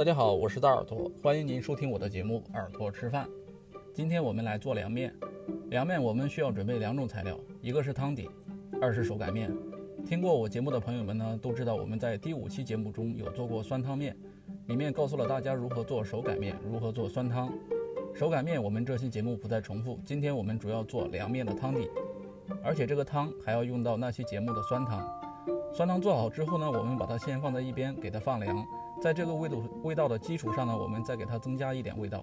大家好，我是大耳朵，欢迎您收听我的节目《耳朵吃饭》。今天我们来做凉面。凉面我们需要准备两种材料，一个是汤底，二是手擀面。听过我节目的朋友们呢，都知道我们在第五期节目中有做过酸汤面，里面告诉了大家如何做手擀面，如何做酸汤。手擀面我们这期节目不再重复，今天我们主要做凉面的汤底，而且这个汤还要用到那期节目的酸汤。酸汤做好之后呢，我们把它先放在一边，给它放凉。在这个味道味道的基础上呢，我们再给它增加一点味道。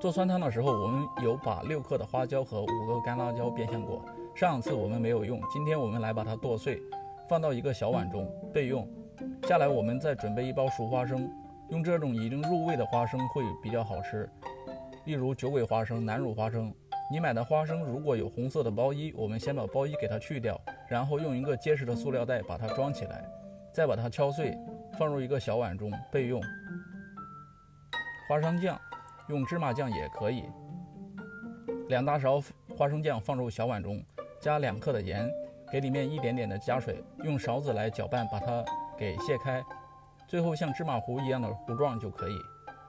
做酸汤的时候，我们有把六克的花椒和五个干辣椒煸香过。上次我们没有用，今天我们来把它剁碎，放到一个小碗中备用。下来我们再准备一包熟花生，用这种已经入味的花生会比较好吃。例如九尾花生、南乳花生。你买的花生如果有红色的包衣，我们先把包衣给它去掉，然后用一个结实的塑料袋把它装起来，再把它敲碎。放入一个小碗中备用。花生酱，用芝麻酱也可以。两大勺花生酱放入小碗中，加两克的盐，给里面一点点的加水，用勺子来搅拌，把它给卸开，最后像芝麻糊一样的糊状就可以。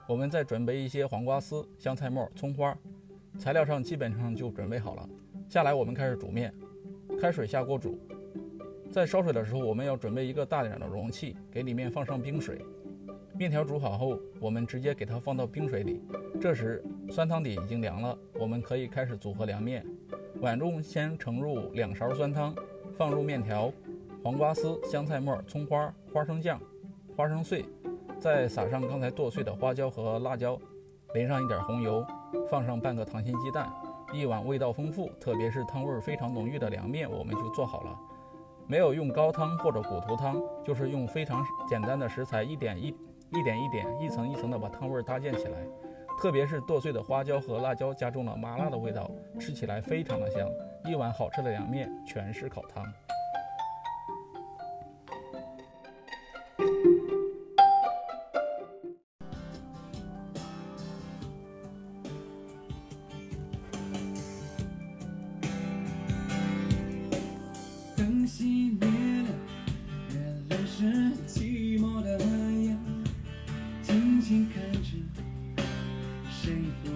我们再准备一些黄瓜丝、香菜末、葱花，材料上基本上就准备好了。下来我们开始煮面，开水下锅煮。在烧水的时候，我们要准备一个大点的容器，给里面放上冰水。面条煮好后，我们直接给它放到冰水里。这时酸汤底已经凉了，我们可以开始组合凉面。碗中先盛入两勺酸汤，放入面条、黄瓜丝、香菜末、葱花、花生酱、花生碎，再撒上刚才剁碎的花椒和辣椒，淋上一点红油，放上半个溏心鸡蛋，一碗味道丰富，特别是汤味非常浓郁的凉面，我们就做好了。没有用高汤或者骨头汤，就是用非常简单的食材，一点一一点一点，一层一层的把汤味搭建起来。特别是剁碎的花椒和辣椒，加重了麻辣的味道，吃起来非常的香。一碗好吃的凉面，全是烤汤。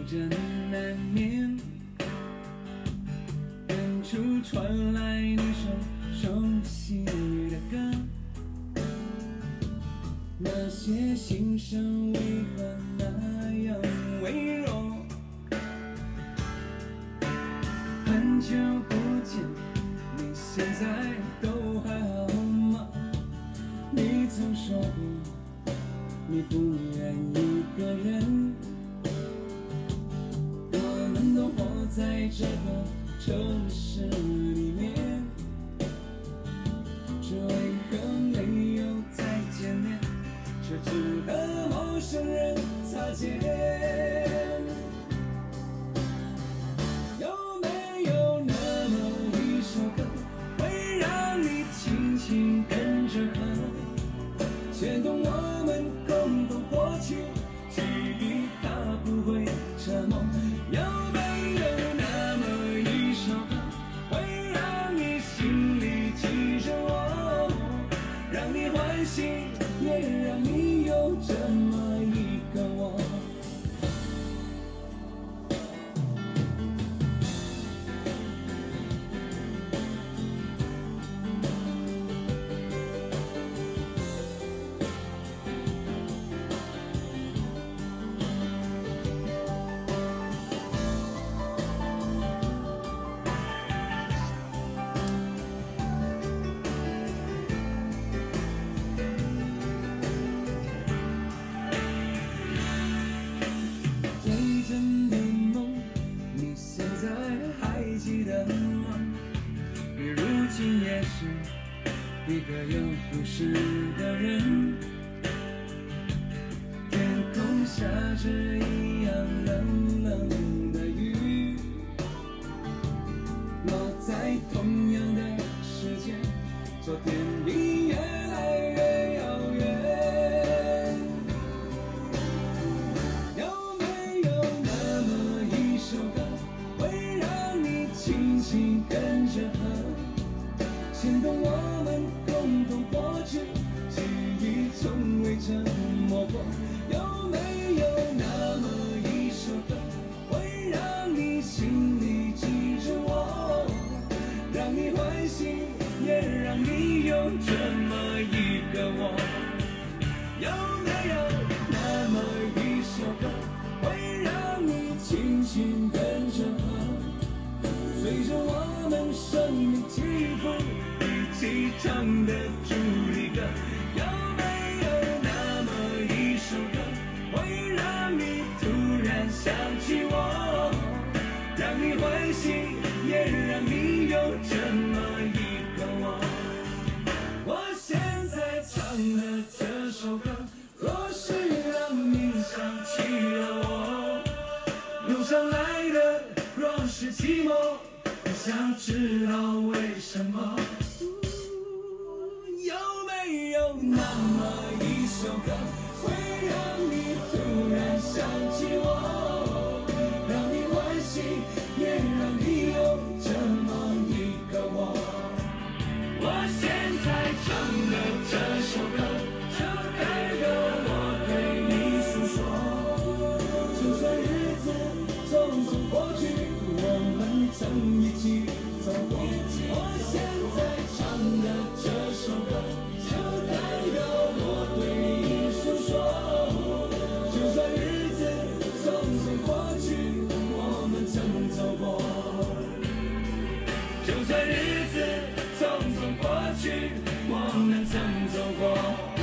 真难免远处传来你声熟悉的歌。那些心声为何那样微弱？很久不见你现在都还好吗？你曾说过你不愿一个人。都活在这个城市里面，是的人，天空下着你有这么一个我？有没有那么一首歌，会让你轻轻跟着和，随着我们生命起伏，一起唱的主歌的若是寂寞，我想知道为什么。有没有那么一首歌？again.